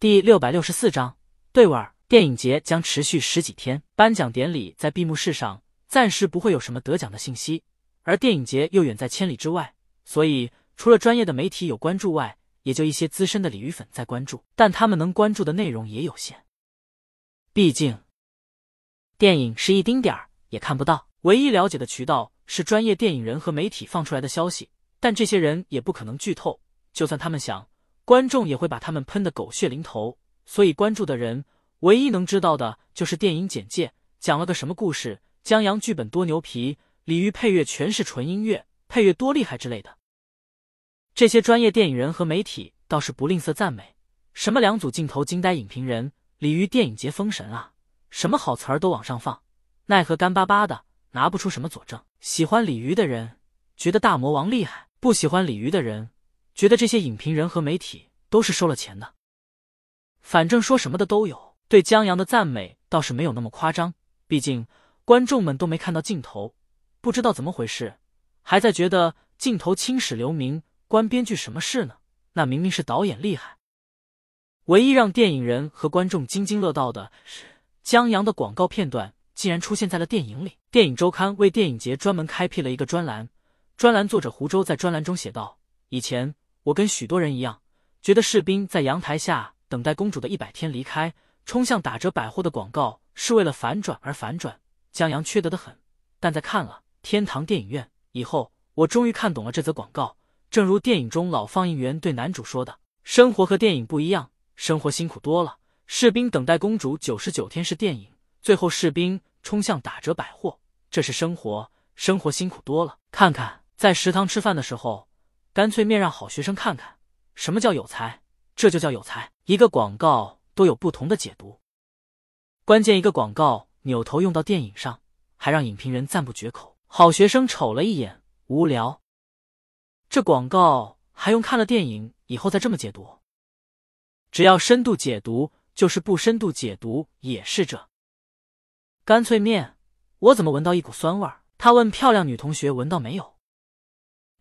第六百六十四章对味儿。电影节将持续十几天，颁奖典礼在闭幕式上暂时不会有什么得奖的信息，而电影节又远在千里之外，所以除了专业的媒体有关注外，也就一些资深的鲤鱼粉在关注，但他们能关注的内容也有限，毕竟电影是一丁点儿也看不到，唯一了解的渠道是专业电影人和媒体放出来的消息，但这些人也不可能剧透，就算他们想，观众也会把他们喷得狗血淋头，所以关注的人。唯一能知道的就是电影简介讲了个什么故事，江阳剧本多牛皮，李玉配乐全是纯音乐，配乐多厉害之类的。这些专业电影人和媒体倒是不吝啬赞美，什么两组镜头惊呆影评人，鲤鱼电影节封神啊，什么好词儿都往上放，奈何干巴巴的拿不出什么佐证。喜欢鲤鱼的人觉得大魔王厉害，不喜欢鲤鱼的人觉得这些影评人和媒体都是收了钱的，反正说什么的都有。对江阳的赞美倒是没有那么夸张，毕竟观众们都没看到镜头，不知道怎么回事，还在觉得镜头青史留名，关编剧什么事呢？那明明是导演厉害。唯一让电影人和观众津津乐道的是，江阳的广告片段竟然出现在了电影里。电影周刊为电影节专门开辟了一个专栏，专栏作者胡周在专栏中写道：“以前我跟许多人一样，觉得士兵在阳台下等待公主的一百天离开。”冲向打折百货的广告是为了反转而反转，江阳缺德的很。但在看了天堂电影院以后，我终于看懂了这则广告。正如电影中老放映员对男主说的：“生活和电影不一样，生活辛苦多了。士兵等待公主九十九天是电影，最后士兵冲向打折百货，这是生活，生活辛苦多了。看看在食堂吃饭的时候，干脆面让好学生看看什么叫有才，这就叫有才。一个广告。”都有不同的解读，关键一个广告扭头用到电影上，还让影评人赞不绝口。好学生瞅了一眼，无聊。这广告还用看了电影以后再这么解读？只要深度解读，就是不深度解读也是这。干脆面，我怎么闻到一股酸味儿？他问漂亮女同学闻到没有？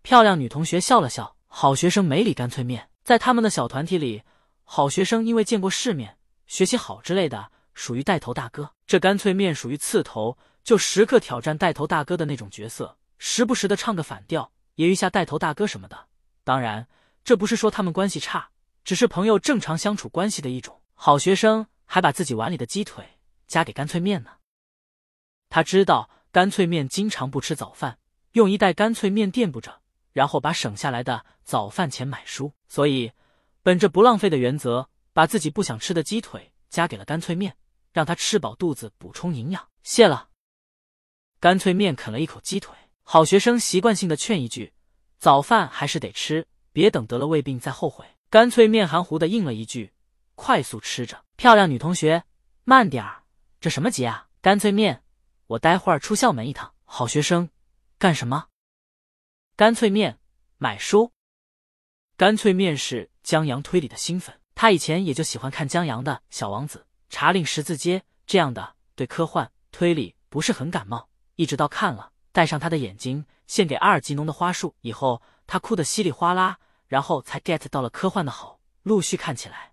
漂亮女同学笑了笑。好学生没理干脆面，在他们的小团体里。好学生因为见过世面，学习好之类的，属于带头大哥。这干脆面属于刺头，就时刻挑战带头大哥的那种角色，时不时的唱个反调，揶揄下带头大哥什么的。当然，这不是说他们关系差，只是朋友正常相处关系的一种。好学生还把自己碗里的鸡腿夹给干脆面呢。他知道干脆面经常不吃早饭，用一袋干脆面垫补着，然后把省下来的早饭钱买书，所以。本着不浪费的原则，把自己不想吃的鸡腿夹给了干脆面，让他吃饱肚子补充营养。谢了。干脆面啃了一口鸡腿，好学生习惯性的劝一句：“早饭还是得吃，别等得了胃病再后悔。”干脆面含糊的应了一句：“快速吃着。”漂亮女同学，慢点儿，这什么急啊？干脆面，我待会儿出校门一趟。好学生，干什么？干脆面，买书。干脆面是江阳推理的新粉，他以前也就喜欢看江阳的《小王子》《查令十字街》这样的，对科幻推理不是很感冒。一直到看了《戴上他的眼睛，献给阿尔吉农的花束》以后，他哭得稀里哗啦，然后才 get 到了科幻的好，陆续看起来。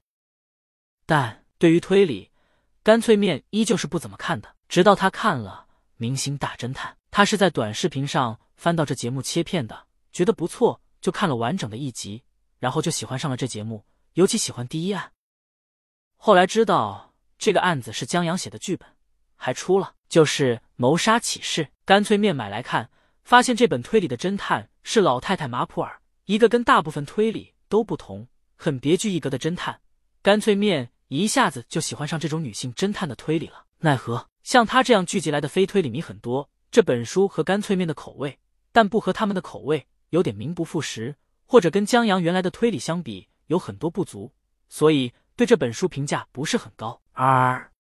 但对于推理，干脆面依旧是不怎么看的。直到他看了《明星大侦探》，他是在短视频上翻到这节目切片的，觉得不错，就看了完整的一集。然后就喜欢上了这节目，尤其喜欢第一案。后来知道这个案子是江阳写的剧本，还出了，就是《谋杀启示》。干脆面买来看，发现这本推理的侦探是老太太马普尔，一个跟大部分推理都不同、很别具一格的侦探。干脆面一下子就喜欢上这种女性侦探的推理了。奈何像他这样聚集来的非推理迷很多，这本书和干脆面的口味，但不合他们的口味，有点名不副实。或者跟江阳原来的推理相比有很多不足，所以对这本书评价不是很高。而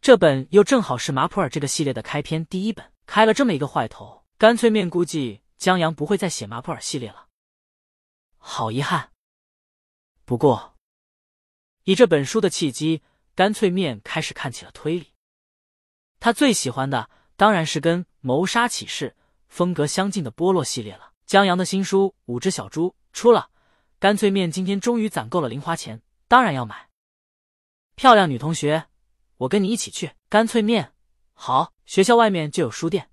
这本又正好是马普尔这个系列的开篇第一本，开了这么一个坏头，干脆面估计江阳不会再写马普尔系列了，好遗憾。不过以这本书的契机，干脆面开始看起了推理。他最喜欢的当然是跟《谋杀启示》风格相近的波洛系列了。江阳的新书《五只小猪》出了，干脆面今天终于攒够了零花钱，当然要买。漂亮女同学，我跟你一起去。干脆面，好，学校外面就有书店。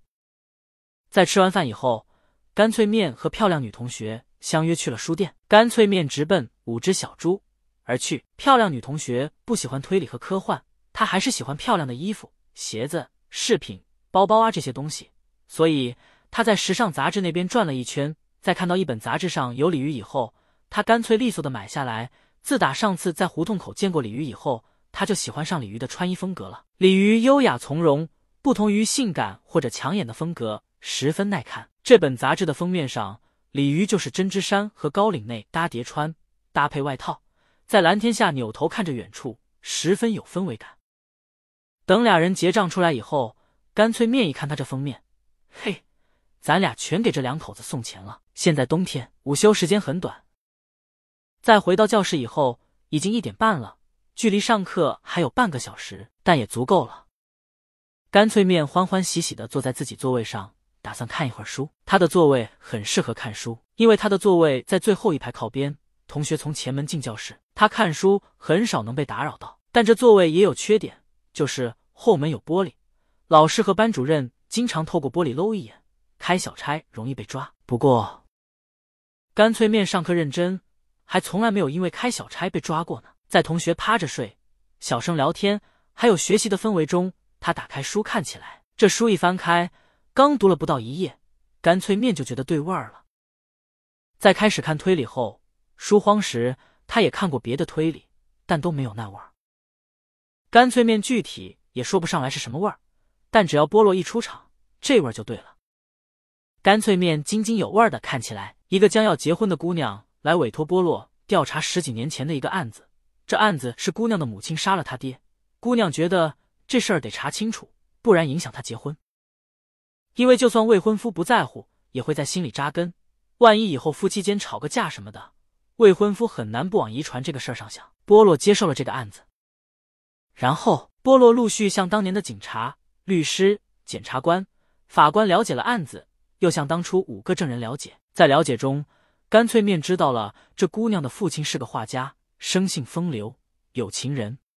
在吃完饭以后，干脆面和漂亮女同学相约去了书店。干脆面直奔五只小猪而去。漂亮女同学不喜欢推理和科幻，她还是喜欢漂亮的衣服、鞋子、饰品、包包啊这些东西，所以他在时尚杂志那边转了一圈，在看到一本杂志上有鲤鱼以后，他干脆利索的买下来。自打上次在胡同口见过鲤鱼以后，他就喜欢上鲤鱼的穿衣风格了。鲤鱼优雅从容，不同于性感或者抢眼的风格，十分耐看。这本杂志的封面上，鲤鱼就是针织衫和高领内搭叠穿，搭配外套，在蓝天下扭头看着远处，十分有氛围感。等俩人结账出来以后，干脆面一看他这封面，嘿，咱俩全给这两口子送钱了。现在冬天，午休时间很短。再回到教室以后，已经一点半了，距离上课还有半个小时，但也足够了。干脆面欢欢喜喜的坐在自己座位上，打算看一会儿书。他的座位很适合看书，因为他的座位在最后一排靠边，同学从前门进教室，他看书很少能被打扰到。但这座位也有缺点，就是后门有玻璃，老师和班主任经常透过玻璃搂一眼，开小差容易被抓。不过，干脆面上课认真。还从来没有因为开小差被抓过呢。在同学趴着睡、小声聊天，还有学习的氛围中，他打开书看起来。这书一翻开，刚读了不到一页，干脆面就觉得对味儿了。在开始看推理后，书荒时他也看过别的推理，但都没有那味儿。干脆面具体也说不上来是什么味儿，但只要波洛一出场，这味儿就对了。干脆面津津有味的看起来，一个将要结婚的姑娘。来委托波洛调查十几年前的一个案子，这案子是姑娘的母亲杀了他爹。姑娘觉得这事儿得查清楚，不然影响她结婚。因为就算未婚夫不在乎，也会在心里扎根。万一以后夫妻间吵个架什么的，未婚夫很难不往遗传这个事儿上想。波洛接受了这个案子，然后波洛陆续向当年的警察、律师、检察官、法官了解了案子，又向当初五个证人了解，在了解中。干脆面知道了，这姑娘的父亲是个画家，生性风流，有情人。